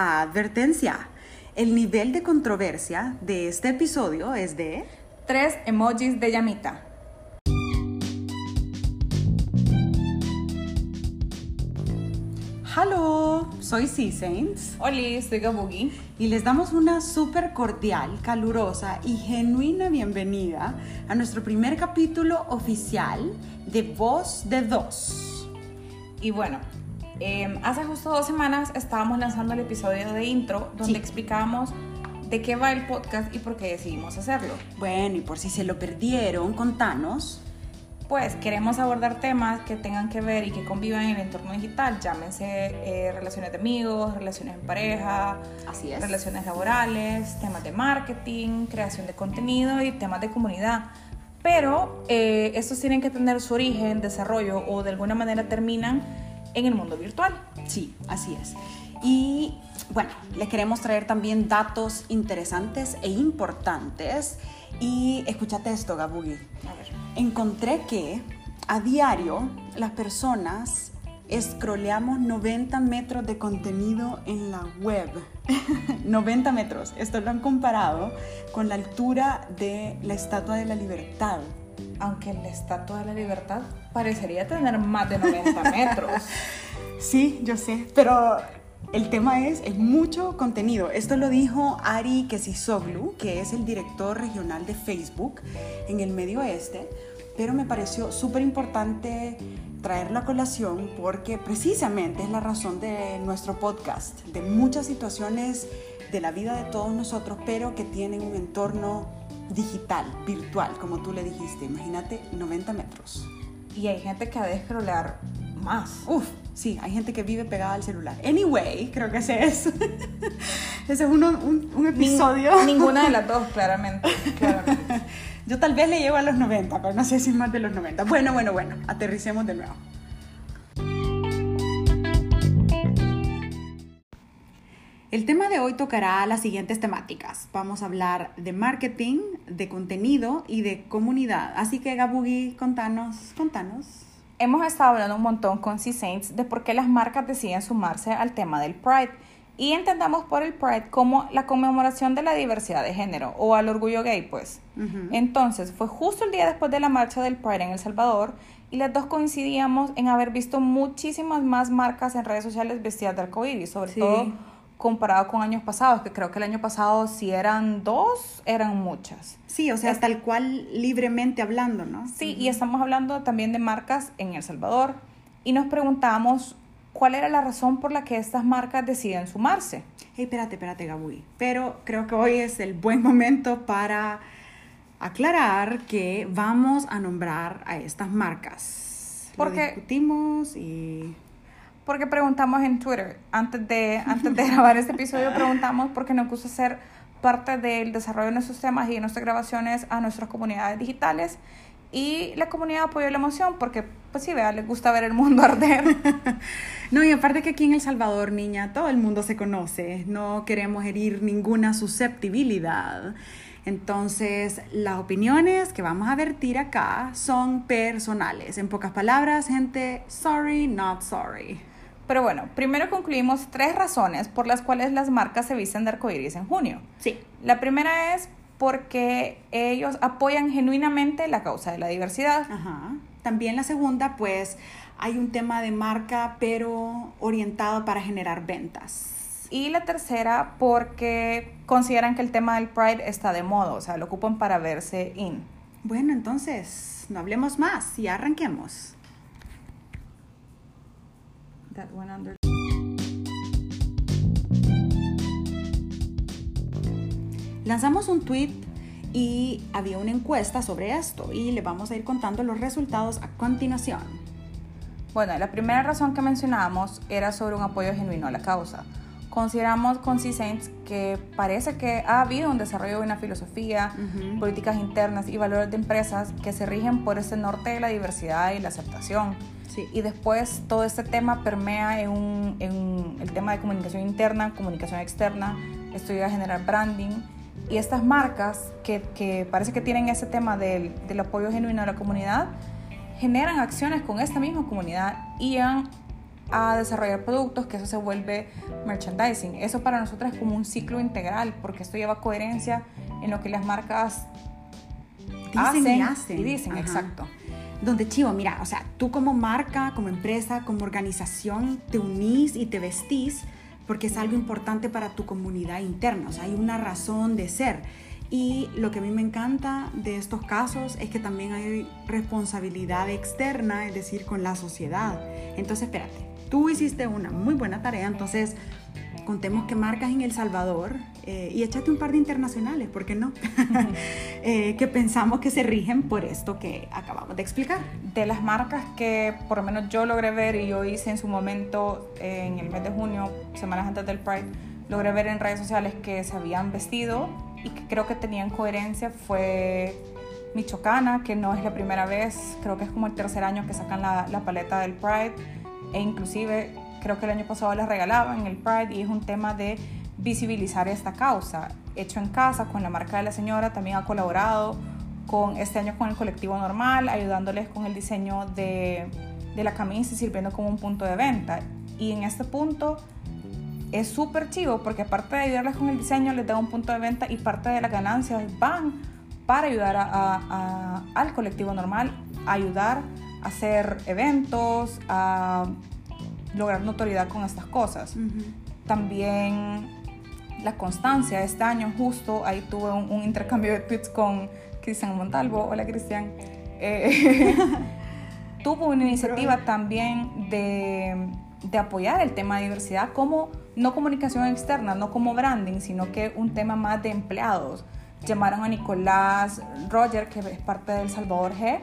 Advertencia. El nivel de controversia de este episodio es de... Tres emojis de llamita. Hello, soy C Saints Hola, soy Gabugi. y les damos una súper cordial, calurosa y genuina bienvenida a nuestro primer capítulo oficial de Voz de Dos. Y bueno, eh, hace justo dos semanas estábamos lanzando el episodio de intro donde Sí. explicábamos de qué va el podcast y por qué decidimos hacerlo. Bueno, y por si se lo perdieron, contanos. Pues queremos abordar temas que tengan que ver y que convivan en el entorno digital, llámense eh, relaciones de amigos, relaciones en pareja, Así es. relaciones laborales, temas de marketing, creación de contenido y temas de comunidad. Pero eh, estos tienen que tener su origen, desarrollo o de alguna manera terminan en el mundo virtual. Sí, así es. Y bueno, les queremos traer también datos interesantes e importantes. Y escúchate esto, Gabugi. A ver. Encontré que a diario las personas scrolleamos 90 metros de contenido en la web. 90 metros. Esto lo han comparado con la altura de la Estatua de la Libertad. Aunque la Estatua de la Libertad parecería tener más de 90 metros. Sí, yo sé, pero el tema es, es mucho contenido. Esto lo dijo Ari Kesisoglu, que es el director regional de Facebook en el Medio Oeste, pero me pareció súper importante traerlo a colación porque precisamente es la razón de nuestro podcast, de muchas situaciones de la vida de todos nosotros, pero que tienen un entorno digital, virtual, como tú le dijiste. Imagínate 90 metros. Y hay gente que ha de scrollear más. Uf, sí, hay gente que vive pegada al celular. Anyway, creo que ese es. ese es uno, un, un episodio. Ning- ninguna de las dos, claramente. claramente. Yo tal vez le llego a los 90, pero no sé si es más de los 90. Bueno, bueno, bueno, aterricemos de nuevo. El tema de hoy tocará las siguientes temáticas. Vamos a hablar de marketing, de contenido y de comunidad. Así que Gabugi, contanos, contanos. Hemos estado hablando un montón con C-Saints de por qué las marcas deciden sumarse al tema del Pride. Y entendamos por el Pride como la conmemoración de la diversidad de género o al orgullo gay, pues. Entonces, fue justo el día después de la marcha del Pride en El Salvador y las dos coincidíamos en haber visto muchísimas más marcas en redes sociales vestidas de arcoíris, sobre Sí. todo comparado con años pasados, que creo que el año pasado si eran dos, eran muchas. Sí, o sea, Es- tal cual libremente hablando, ¿no? Sí, y estamos hablando también de marcas en El Salvador y nos preguntamos cuál era la razón por la que estas marcas deciden sumarse. Hey, espérate, espérate, Gabuy. Pero creo que hoy es el buen momento para aclarar que vamos a nombrar a estas marcas. Lo Porque- discutimos y... Porque preguntamos en Twitter, antes de, antes de grabar este episodio, preguntamos porque nos gusta ser parte del desarrollo de nuestros temas y de nuestras grabaciones a nuestras comunidades digitales. Y la comunidad apoyó la emoción porque, pues sí, vea, les gusta ver el mundo arder. No, y aparte que aquí en El Salvador, niña, todo el mundo se conoce. No queremos herir ninguna susceptibilidad. Entonces, las opiniones que vamos a vertir acá son personales. En pocas palabras, gente, sorry, not sorry. Pero bueno, primero concluimos tres razones por las cuales las marcas se visten de arcoíris en junio. Sí. La primera es porque ellos apoyan genuinamente la causa de la diversidad. Ajá. También la segunda, pues hay un tema de marca, pero orientado para generar ventas. Y la tercera porque consideran que el tema del Pride está de moda, o sea, lo ocupan para verse in. Bueno, entonces, no hablemos más y arranquemos. That Lanzamos un tweet y había una encuesta sobre esto y le vamos a ir contando los resultados a continuación. Bueno, la primera razón que mencionábamos era sobre un apoyo genuino a la causa. Consideramos con C-Saints que parece que ha habido un desarrollo de una filosofía, políticas internas y valores de empresas que se rigen por este norte de la diversidad y la aceptación. Sí. Y después todo este tema permea en, un- en el tema de comunicación interna, comunicación externa, esto llega a generar branding. Y estas marcas que, que parece que tienen ese tema del, del apoyo genuino a la comunidad, generan acciones con esta misma comunidad y han a desarrollar productos, que eso se vuelve merchandising. Eso para nosotros es como un ciclo integral, porque esto lleva coherencia en lo que las marcas dicen hacen y hacen. y dicen, Ajá. exacto. Donde chivo, mira, o sea, tú como marca, como empresa, como organización, te unís y te vestís porque es algo importante para tu comunidad interna, o sea, hay una razón de ser. Y lo que a mí me encanta de estos casos es que también hay responsabilidad externa, es decir, con la sociedad. Entonces, espérate, tú hiciste una muy buena tarea, entonces contemos que marcas en El Salvador eh, y échate un par de internacionales, ¿por qué no? Eh, que pensamos que se rigen por esto que acabamos de explicar. De las marcas que por lo menos yo logré ver y yo hice en su momento eh, en el mes de junio, semanas antes del Pride, logré ver en redes sociales que se habían vestido y que creo que tenían coherencia fue Michoacana, que no es la primera vez, creo que es como el tercer año que sacan la, la paleta del Pride e inclusive creo que el año pasado les regalaban el Pride y es un tema de visibilizar esta causa. Hecho en casa con la marca de la señora, también ha colaborado con este año con el colectivo normal, ayudándoles con el diseño de, de la camisa y sirviendo como un punto de venta. Y en este punto es súper chivo porque aparte de ayudarles con el diseño, les da un punto de venta y parte de las ganancias van para ayudar a, al colectivo normal, a ayudar hacer eventos, a lograr notoriedad con estas cosas. Uh -huh. También la constancia. Este año justo ahí tuve un, un intercambio de tweets con Cristian Montalvo. Hola Cristian. Eh, tuvo una iniciativa Pero... también de, de, apoyar el tema de diversidad como no comunicación externa, no como branding, sino que un tema más de empleados. Llamaron a Nicolás Roger, que es parte del Salvador G,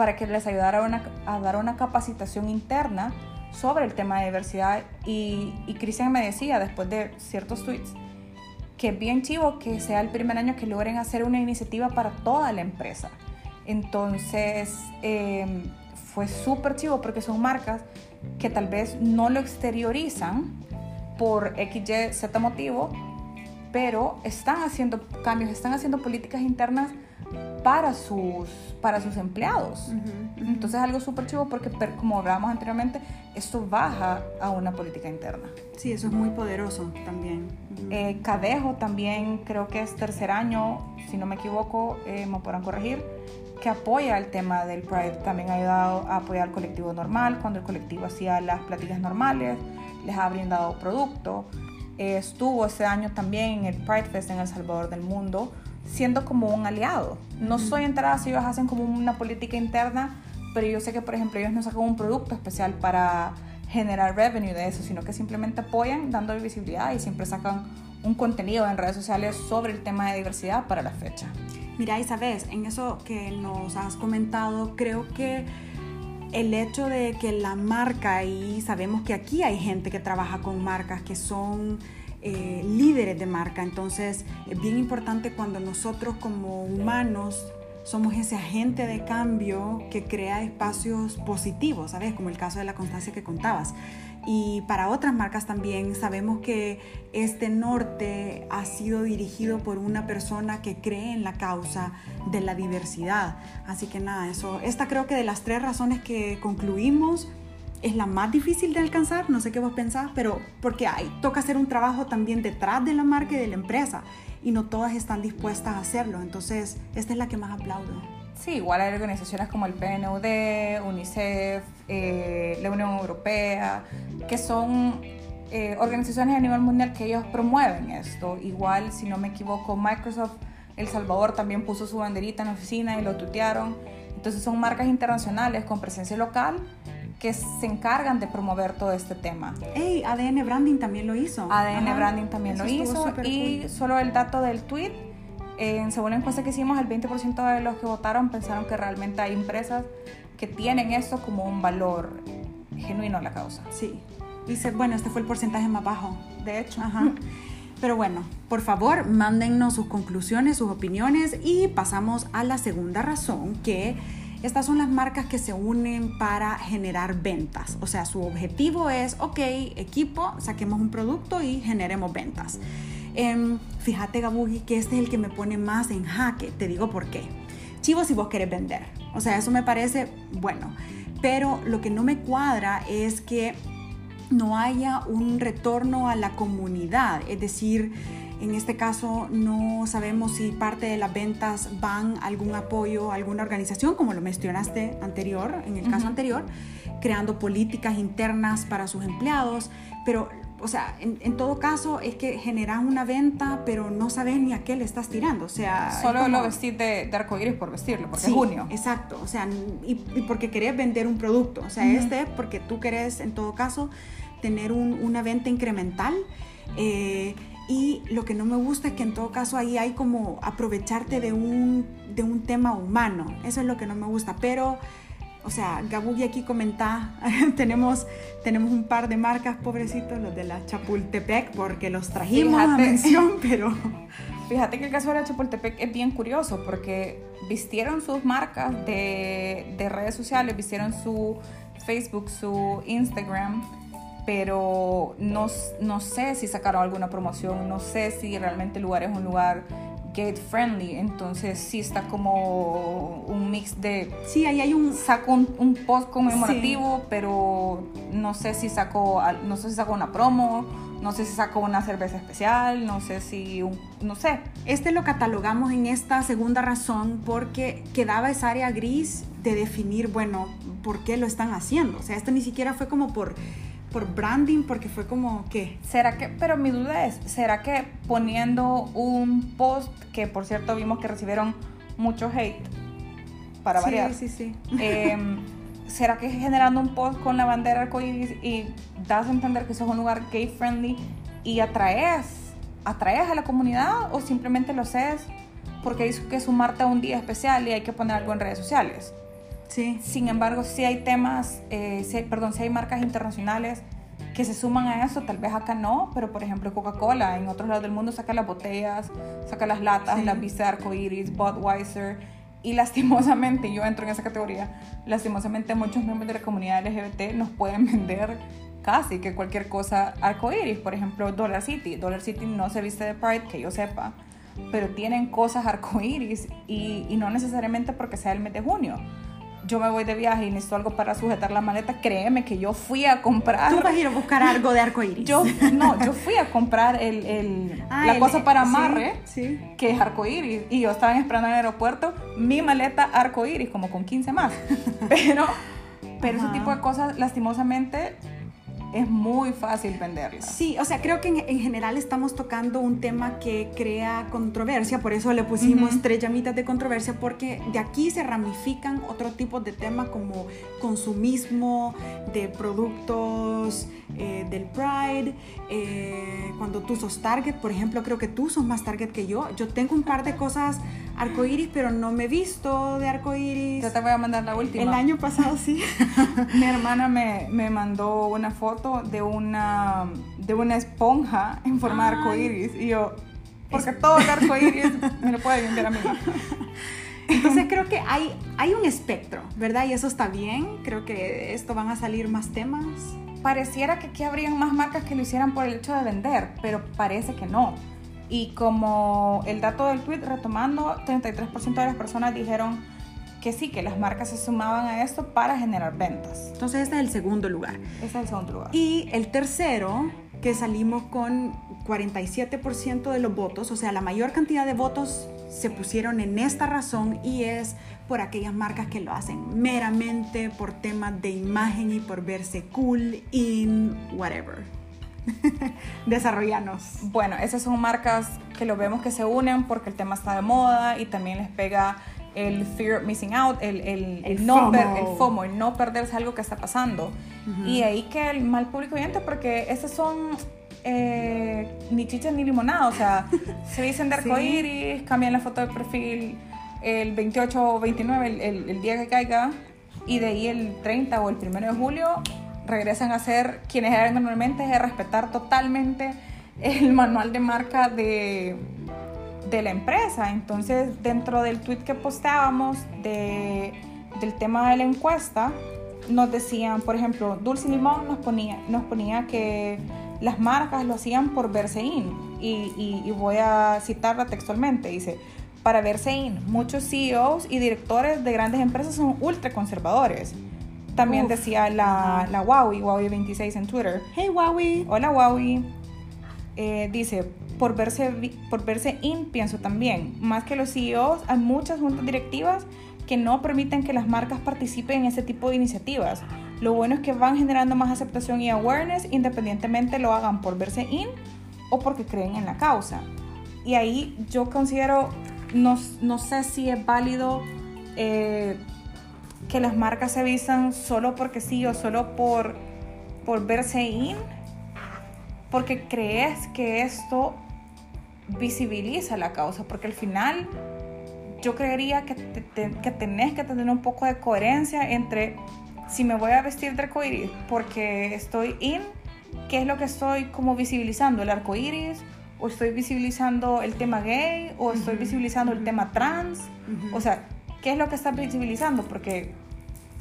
para que les ayudara una, a dar una capacitación interna sobre el tema de diversidad y, y Cristian me decía después de ciertos tweets que es bien chivo que sea el primer año que logren hacer una iniciativa para toda la empresa. Entonces eh, fue súper chivo porque son marcas que tal vez no lo exteriorizan por XY, Z motivo, pero están haciendo cambios, están haciendo políticas internas para sus, para sus empleados. Uh -huh, uh -huh. Entonces es algo súper chivo porque, como hablábamos anteriormente, esto baja a una política interna. Sí, eso es muy poderoso también. Uh -huh. eh, Cadejo también creo que es tercer año, si no me equivoco, eh, me podrán corregir, que apoya el tema del Pride. También ha ayudado a apoyar al colectivo normal, cuando el colectivo hacía las platillas normales, les ha brindado producto. Eh, estuvo ese año también en el Pride Fest en El Salvador del Mundo, siendo como un aliado. No soy enterada si ellos hacen como una política interna, pero yo sé que, por ejemplo, ellos no sacan un producto especial para generar revenue de eso, sino que simplemente apoyan dando visibilidad y siempre sacan un contenido en redes sociales sobre el tema de diversidad para la fecha. Mira, y sabes, en eso que nos has comentado, creo que el hecho de que la marca, y sabemos que aquí hay gente que trabaja con marcas que son eh, líderes de marca. Entonces es bien importante cuando nosotros como humanos somos ese agente de cambio que crea espacios positivos, ¿sabes? Como el caso de la constancia que contabas. Y para otras marcas también sabemos que este norte ha sido dirigido por una persona que cree en la causa de la diversidad. Así que nada, eso, esta creo que de las tres razones que concluimos, es la más difícil de alcanzar, no sé qué vos pensás, pero porque hay, toca hacer un trabajo también detrás de la marca y de la empresa y no todas están dispuestas a hacerlo, entonces esta es la que más aplaudo. Sí, igual hay organizaciones como el PNUD, UNICEF, eh, la Unión Europea, que son eh, organizaciones a nivel mundial que ellos promueven esto. Igual, si no me equivoco, Microsoft El Salvador también puso su banderita en la oficina y lo tutearon. Entonces son marcas internacionales con presencia local que se encargan de promover todo este tema. Hey, ADN Branding también lo hizo. ADN Ajá. Branding también Eso lo hizo. Y cool. solo el dato del tweet, eh, según la encuesta que hicimos, el 20% de los que votaron pensaron que realmente hay empresas que tienen esto como un valor genuino a la causa. Sí. Dice, bueno, este fue el porcentaje más bajo, de hecho. Ajá. Pero bueno, por favor, mándennos sus conclusiones, sus opiniones y pasamos a la segunda razón que estas son las marcas que se unen para generar ventas. O sea, su objetivo es, ok, equipo, saquemos un producto y generemos ventas. Eh, fíjate, Gabugi, que este es el que me pone más en jaque. Te digo por qué. Chivo si vos querés vender. O sea, eso me parece bueno. Pero lo que no me cuadra es que no haya un retorno a la comunidad, es decir, en este caso no sabemos si parte de las ventas van a algún apoyo a alguna organización, como lo mencionaste anterior, en el caso anterior, creando políticas internas para sus empleados, pero o sea, en, todo caso es que generas una venta, pero no sabes ni a qué le estás tirando. O sea, solo lo vestir de, de arcoíris por vestirlo, porque es junio. Exacto, o sea, y, porque querés vender un producto. O sea, este porque tú querés, en todo caso, tener una venta incremental. Eh, y lo que no me gusta es que en todo caso ahí hay como aprovecharte de un, de un tema humano. Eso es lo que no me gusta. Pero o sea, Gabugi aquí comenta, tenemos, tenemos un par de marcas, pobrecitos, los de la Chapultepec, porque los trajimos a mención, pero... Fíjate que el caso de la Chapultepec es bien curioso, porque vistieron sus marcas de, de redes sociales, vistieron su Facebook, su Instagram, pero no, no sé si sacaron alguna promoción, no sé si realmente el lugar es un lugar gate friendly, entonces sí está como un mix de... Sí, ahí hay un... Saco un, post conmemorativo, pero no sé si sacó, no sé si sacó una promo, no sé si sacó una cerveza especial, no sé si, no sé. Este lo catalogamos en esta segunda razón porque quedaba esa área gris de definir, bueno, por qué lo están haciendo. O sea, esto ni siquiera fue como por por branding, porque fue como que... ¿Será que, pero mi duda es, ¿será que poniendo un post, que por cierto vimos que recibieron mucho hate, para variar? Sí, sí, em, ¿Será que generando un post con la bandera arcoíris y das a entender que eso es un lugar gay friendly y atraes, atraes a la comunidad o simplemente lo haces porque dice que sumarte a un día especial y hay que poner algo en redes sociales? Sí. Sin embargo, si hay temas, eh, perdón, si hay marcas internacionales que se suman a eso, tal vez acá no, pero por ejemplo Coca-Cola en otros lados del mundo saca las botellas, saca las latas, las vistas arcoiris, Budweiser, y lastimosamente, yo entro en esa categoría, lastimosamente muchos miembros de la comunidad LGBT nos pueden vender casi que cualquier cosa arcoiris, por ejemplo Dollar City, Dollar City no se viste de Pride, que yo sepa, pero tienen cosas arcoiris y, y no necesariamente porque sea el mes de junio yo me voy de viaje y necesito algo para sujetar la maleta, créeme que yo fui a comprar. Tú vas a ir a buscar algo de arcoíris. Yo, no, yo fui a comprar el, el ah, la cosa para amarre, sí, que es arcoíris. Y yo estaba esperando en el aeropuerto mi maleta arcoíris, como con 15 más. Pero, pero ese tipo de cosas, lastimosamente, es muy fácil venderla. Sí, o sea, creo que en, general estamos tocando un tema que crea controversia, por eso le pusimos tres llamitas de controversia, porque de aquí se ramifican otro tipo de temas como consumismo de productos eh, del Pride, eh, cuando tú sos target, por ejemplo, creo que tú sos más target que yo. Yo tengo un par de cosas arcoíris, pero no me he visto de arcoíris. Yo te voy a mandar la última. El año pasado sí. Mi hermana me, me, mandó una foto de una, de una esponja en forma de arcoíris y yo, porque todo el arcoíris me lo puede vender a mí. Entonces creo que hay, hay un espectro, ¿verdad? Y eso está bien. Creo que esto van a salir más temas. Pareciera que aquí habrían más marcas que lo hicieran por el hecho de vender, pero parece que no. Y como el dato del tweet, retomando, 33% de las personas dijeron que sí, que las marcas se sumaban a esto para generar ventas. Entonces este es el segundo lugar. Este es el segundo lugar. Y el tercero, que salimos con 47% de los votos, o sea, la mayor cantidad de votos se pusieron en esta razón y es por aquellas marcas que lo hacen meramente por temas de imagen y por verse cool in whatever. Desarrollanos. Bueno, esas son marcas que lo vemos que se unen porque el tema está de moda y también les pega el fear of missing out, el, el, el no FOMO. el FOMO, el no perderse algo que está pasando. Y ahí que el mal público oyente, porque esas son eh, ni chichas ni limonada, o sea, se dicen de arcoíris, cambian la foto de perfil el 28 o 29, el, el, día que caiga, y de ahí el 30 o el 1 de julio regresan a ser quienes eran normalmente, es respetar totalmente el manual de marca de, de la empresa. Entonces, dentro del tweet que posteábamos de, del tema de la encuesta, nos decían, por ejemplo, Dulce Limón nos ponía, nos ponía que las marcas lo hacían por verse in. Y, y, y voy a citarla textualmente. Dice, para verse in, muchos CEOs y directores de grandes empresas son ultra conservadores También Uf. decía la, la Huawei, Huawei26 en Twitter. Hey, Huawei. Hola Huawei. Eh, dice, por verse, por verse in, pienso también. Más que los CEOs, hay muchas juntas directivas que no permiten que las marcas participen en ese tipo de iniciativas. Lo bueno es que van generando más aceptación y awareness independientemente lo hagan por verse in o porque creen en la causa. Y ahí yo considero, no, no sé si es válido eh, que las marcas se vistan solo porque sí o solo por, por verse in, porque crees que esto visibiliza la causa, porque al final yo creería que, te- te- que tenés que tener un poco de coherencia entre si me voy a vestir de arcoíris porque estoy in, ¿qué es lo que estoy como visibilizando? ¿El arcoíris? ¿O estoy visibilizando el tema gay? ¿O estoy visibilizando el tema trans? O sea, ¿qué es lo que estás visibilizando? Porque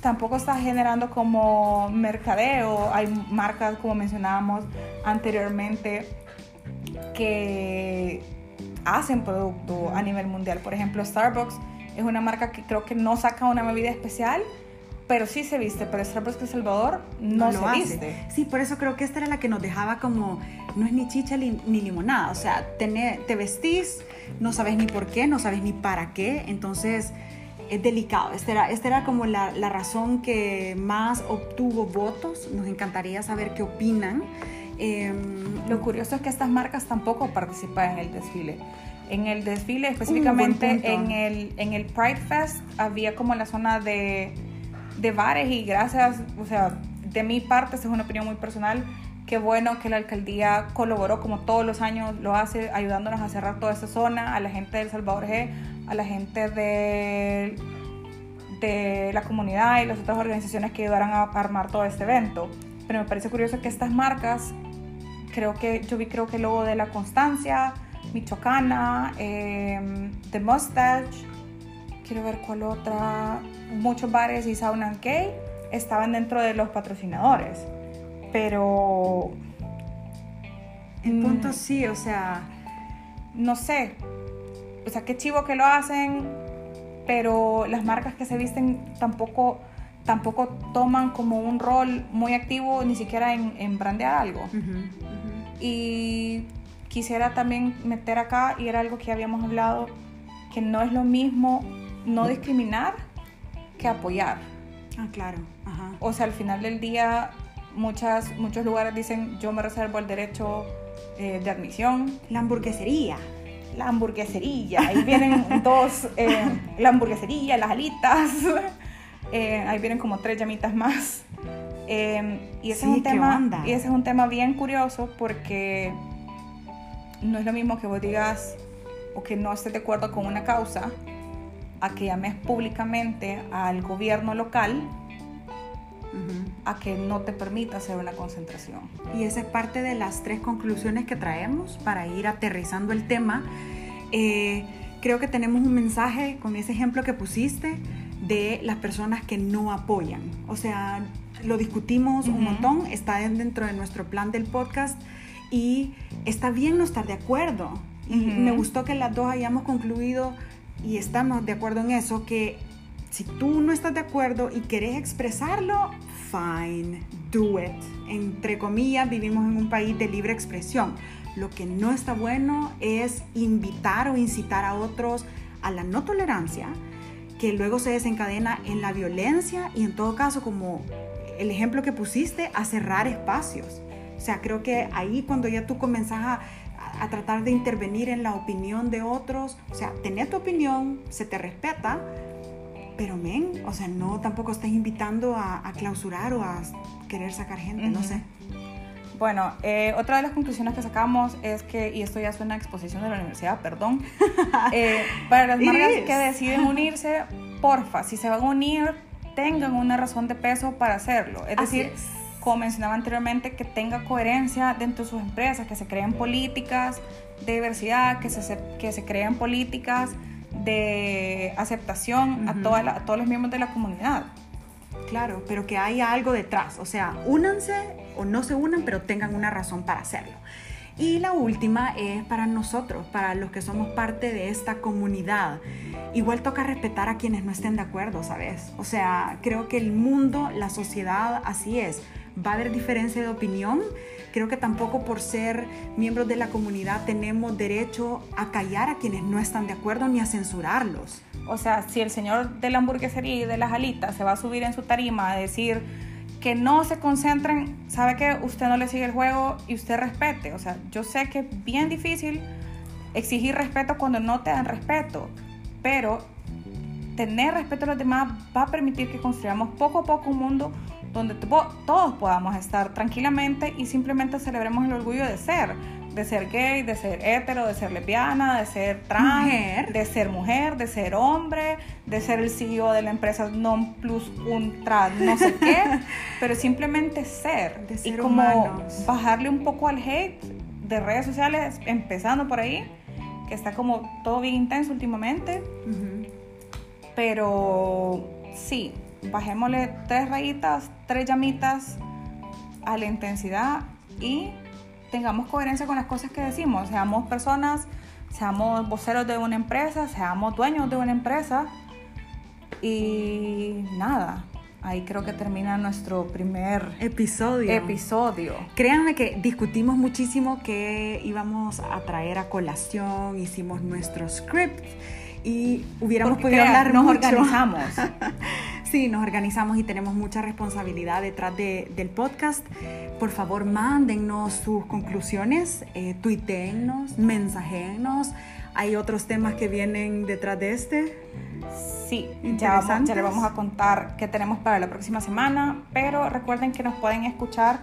tampoco estás generando como mercadeo. Hay marcas, como mencionábamos anteriormente, que hacen producto a nivel mundial. Por ejemplo, Starbucks es una marca que creo que no saca una bebida especial, pero sí se viste. Pero Starbucks de El Salvador no, se hace. viste. Sí, por eso creo que esta era la que nos dejaba como, no es ni chicha ni, ni limonada, o sea, te vestís, no sabes ni por qué, no sabes ni para qué, entonces es delicado. Esta era, esta era como la, la razón que más obtuvo votos, nos encantaría saber qué opinan. Em, Lo curioso es que estas marcas tampoco participan en el desfile. En el desfile, específicamente en, el, en el Pride Fest, había como la zona de, de bares y gracias, o sea, de mi parte, esta es una opinión muy personal, qué bueno que la alcaldía colaboró como todos los años lo hace, ayudándonos a cerrar toda esa zona, a la gente del Salvador G, a la gente de, de la comunidad y las otras organizaciones que ayudaran a armar todo este evento. Pero me parece curioso que estas marcas creo que yo vi creo que el logo de la Constancia, Michoacana, eh, The Mustache, quiero ver cuál otra, muchos bares y sauna gay estaban dentro de los patrocinadores, pero en mm, punto sí, o sea, no sé, o sea, qué chivo que lo hacen, pero las marcas que se visten tampoco tampoco toman como un rol muy activo ni siquiera en, en brandear algo. Y quisiera también meter acá, y era algo que habíamos hablado, que no es lo mismo no discriminar que apoyar. Ah, claro, ajá. O sea, al final del día, muchas, muchos lugares dicen, yo me reservo el derecho eh, de admisión. La hamburguesería. La hamburguesería, ahí vienen dos, eh, la hamburguesería, las alitas, eh, ahí vienen como tres llamitas más. Eh, y ese Sí, es un ¿qué tema onda? y ese es un tema bien curioso porque no es lo mismo que vos digas o que no estés de acuerdo con una causa a que llames públicamente al gobierno local A que no te permita hacer una concentración. Y esa es parte de las tres conclusiones que traemos para ir aterrizando el tema. Eh, creo que tenemos un mensaje con ese ejemplo que pusiste de las personas que no apoyan. O sea, lo discutimos un montón, está en- dentro de nuestro plan del podcast y está bien no estar de acuerdo. Y me gustó que las dos hayamos concluido y estamos de acuerdo en eso, que si tú no estás de acuerdo y querés expresarlo, fine, do it. Entre comillas, vivimos en un país de libre expresión. Lo que no está bueno es invitar o incitar a otros a la no tolerancia, que luego se desencadena en la violencia y en todo caso, como el ejemplo que pusiste, a cerrar espacios. O sea, creo que ahí cuando ya tú comenzás a, a tratar de intervenir en la opinión de otros, o sea, tener tu opinión, se te respeta, pero men, o sea, no tampoco estás invitando a, a clausurar o a querer sacar gente, no Ujú. sé. Bueno, eh, otra de las conclusiones que sacamos es que, y esto ya es una exposición de la universidad, perdón, eh, para las marcas que deciden unirse, porfa, si se van a unir, tengan una razón de peso para hacerlo. Es Así decir, es. como mencionaba anteriormente, que tenga coherencia dentro de sus empresas, que se creen políticas de diversidad, que se, que se creen políticas de aceptación a, toda la- a todos los miembros de la comunidad. Claro, pero que haya algo detrás. O sea, únanse o no se unan, pero tengan una razón para hacerlo. Y la última es para nosotros, para los que somos parte de esta comunidad. Igual toca respetar a quienes no estén de acuerdo, ¿sabes? O sea, creo que el mundo, la sociedad, así es. Va a haber diferencia de opinión. Creo que tampoco por ser miembros de la comunidad tenemos derecho a callar a quienes no están de acuerdo ni a censurarlos. O sea, si el señor de la hamburguesería y de las alitas se va a subir en su tarima a decir que no se concentren, sabe que usted no le sigue el juego y usted respete. O sea, yo sé que es bien difícil exigir respeto cuando no te dan respeto, pero tener respeto a los demás va a permitir que construyamos poco a poco un mundo donde todos podamos estar tranquilamente y simplemente celebremos el orgullo de ser de ser gay, de ser hetero, de ser lesbiana, de ser trans, de ser mujer, de ser hombre, de ser el CEO de la empresa non plus ultra, no sé qué, pero simplemente ser. De ser y como humanos. bajarle un poco al hate de redes sociales, empezando por ahí, que está como todo bien intenso últimamente, pero sí, bajémosle tres rayitas, tres llamitas a la intensidad y tengamos coherencia con las cosas que decimos, seamos personas, seamos voceros de una empresa, seamos dueños de una empresa y nada, ahí creo que termina nuestro primer Episodio. episodio. Créanme que discutimos muchísimo que íbamos a traer a colación, hicimos nuestro script y hubiéramos Porque podido crean, hablar nos mucho. organizamos. Sí, nos organizamos y tenemos mucha responsabilidad detrás de- del podcast. Por favor, mándennos sus conclusiones, eh, tuiteennos, mensajennos. Hay otros temas que vienen detrás de este. Sí, ya, vamos- ya les vamos a contar qué tenemos para la próxima semana, pero recuerden que nos pueden escuchar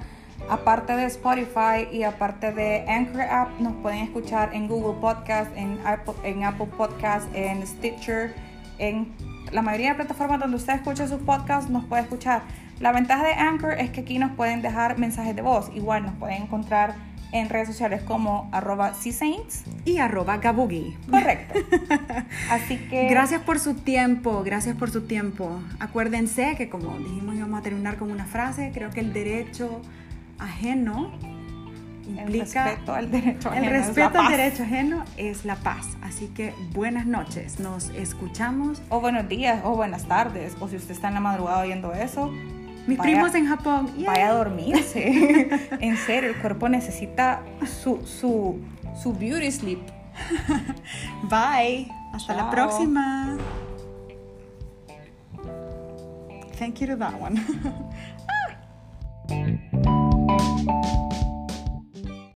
aparte de Spotify y aparte de Anchor App, nos pueden escuchar en Google Podcast, en Apple, en Apple Podcast, en Stitcher, en la mayoría de plataformas donde usted escucha sus podcasts, nos puede escuchar. La ventaja de Anchor es que aquí nos pueden dejar mensajes de voz, igual nos pueden encontrar en redes sociales como arroba C-Saints. Y arroba Gabugi. Correcto. Así que... Gracias por su tiempo, gracias por su tiempo. Acuérdense que como dijimos íbamos a terminar con una frase, creo que el derecho ajeno implica... El respeto al derecho ajeno. El respeto al derecho ajeno es la paz. Así que buenas noches, nos escuchamos. O buenos días, o buenas tardes, o si usted está en la madrugada oyendo eso. Mis vaya, primos en Japón. Yeah. Vaya a dormirse. en serio, el cuerpo necesita su, su, su beauty sleep. Bye. Hasta Ciao. la próxima. Thank you to that one. ah.